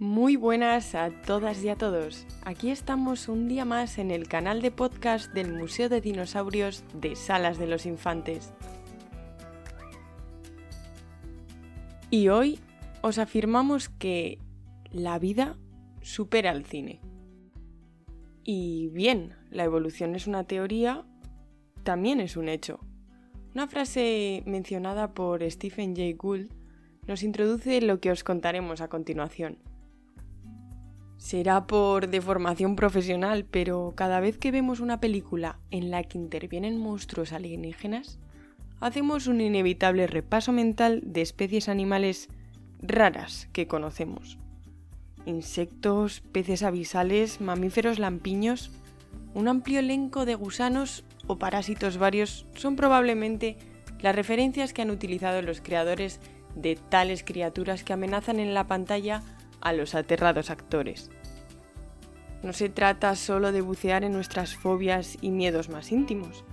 Muy buenas a todas y a todos. Aquí estamos un día más en el canal de podcast del Museo de Dinosaurios de Salas de los Infantes. Y hoy os afirmamos que la vida supera al cine. Y bien, la evolución es una teoría, también es un hecho. Una frase mencionada por Stephen Jay Gould nos introduce lo que os contaremos a continuación. Será por deformación profesional, pero cada vez que vemos una película en la que intervienen monstruos alienígenas, hacemos un inevitable repaso mental de especies animales raras que conocemos. Insectos, peces abisales, mamíferos lampiños, un amplio elenco de gusanos o parásitos varios son probablemente las referencias que han utilizado los creadores de tales criaturas que amenazan en la pantalla a los aterrados actores. No se trata solo de bucear en nuestras fobias y miedos más íntimos.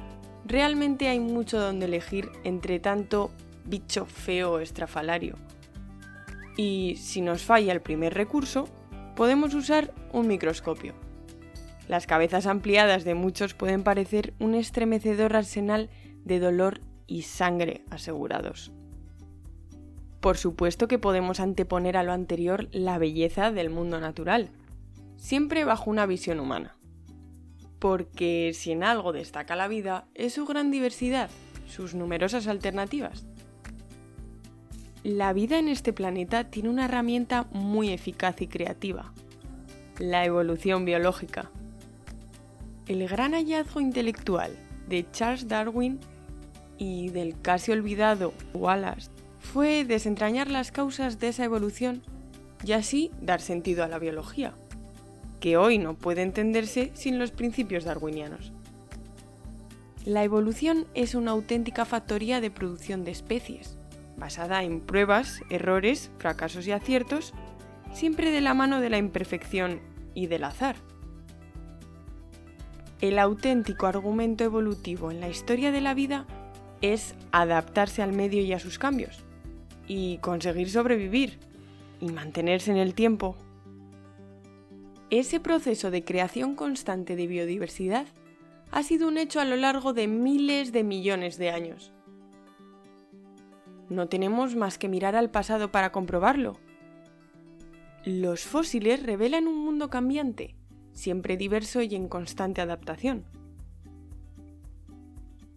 Realmente hay mucho donde elegir entre tanto bicho feo estrafalario. Y si nos falla el primer recurso, podemos usar un microscopio. Las cabezas ampliadas de muchos pueden parecer un estremecedor arsenal de dolor y sangre asegurados. Por supuesto que podemos anteponer a lo anterior la belleza del mundo natural, siempre bajo una visión humana. Porque si en algo destaca la vida es su gran diversidad, sus numerosas alternativas. La vida en este planeta tiene una herramienta muy eficaz y creativa, la evolución biológica. El gran hallazgo intelectual de Charles Darwin y del casi olvidado Wallace fue desentrañar las causas de esa evolución y así dar sentido a la biología, que hoy no puede entenderse sin los principios darwinianos. La evolución es una auténtica factoría de producción de especies, basada en pruebas, errores, fracasos y aciertos, siempre de la mano de la imperfección y del azar. El auténtico argumento evolutivo en la historia de la vida es adaptarse al medio y a sus cambios, y conseguir sobrevivir y mantenerse en el tiempo. Ese proceso de creación constante de biodiversidad ha sido un hecho a lo largo de miles de millones de años. No tenemos más que mirar al pasado para comprobarlo. Los fósiles revelan un mundo cambiante, siempre diverso y en constante adaptación.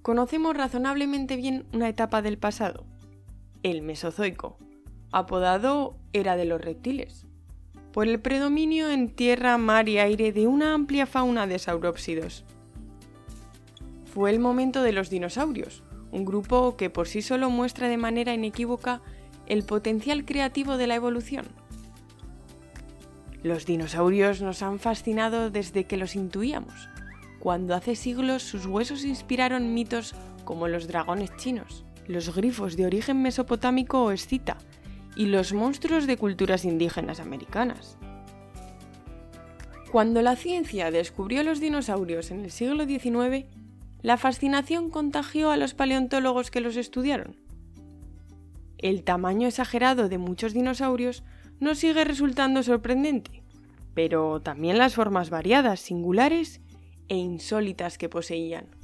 Conocemos razonablemente bien una etapa del pasado, el Mesozoico, apodado Era de los Reptiles, por el predominio en tierra, mar y aire de una amplia fauna de saurópsidos. Fue el momento de los dinosaurios, un grupo que por sí solo muestra de manera inequívoca el potencial creativo de la evolución. Los dinosaurios nos han fascinado desde que los intuíamos, cuando hace siglos sus huesos inspiraron mitos como los dragones chinos los grifos de origen mesopotámico o escita y los monstruos de culturas indígenas americanas. Cuando la ciencia descubrió los dinosaurios en el siglo XIX, la fascinación contagió a los paleontólogos que los estudiaron. El tamaño exagerado de muchos dinosaurios nos sigue resultando sorprendente, pero también las formas variadas, singulares e insólitas que poseían.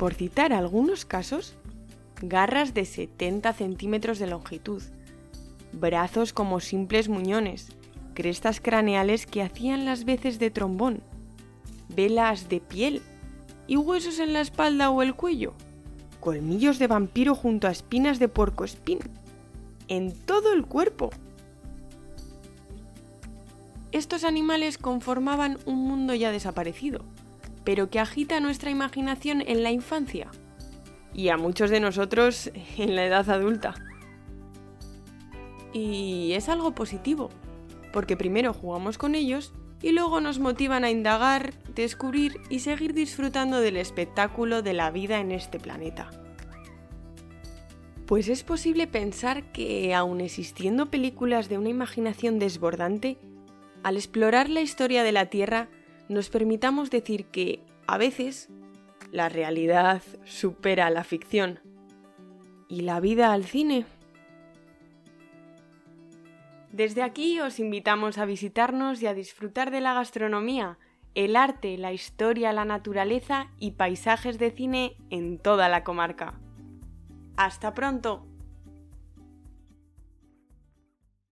Por citar algunos casos, garras de 70 centímetros de longitud, brazos como simples muñones, crestas craneales que hacían las veces de trombón, velas de piel y huesos en la espalda o el cuello, colmillos de vampiro junto a espinas de puercoespín, en todo el cuerpo. Estos animales conformaban un mundo ya desaparecido, pero que agita nuestra imaginación en la infancia y a muchos de nosotros en la edad adulta. Y es algo positivo, porque primero jugamos con ellos y luego nos motivan a indagar, descubrir y seguir disfrutando del espectáculo de la vida en este planeta. Pues es posible pensar que, aun existiendo películas de una imaginación desbordante, al explorar la historia de la Tierra nos permitamos decir que, a veces, la realidad supera la ficción. ¿Y la vida al cine? Desde aquí os invitamos a visitarnos y a disfrutar de la gastronomía, el arte, la historia, la naturaleza y paisajes de cine en toda la comarca. ¡Hasta pronto!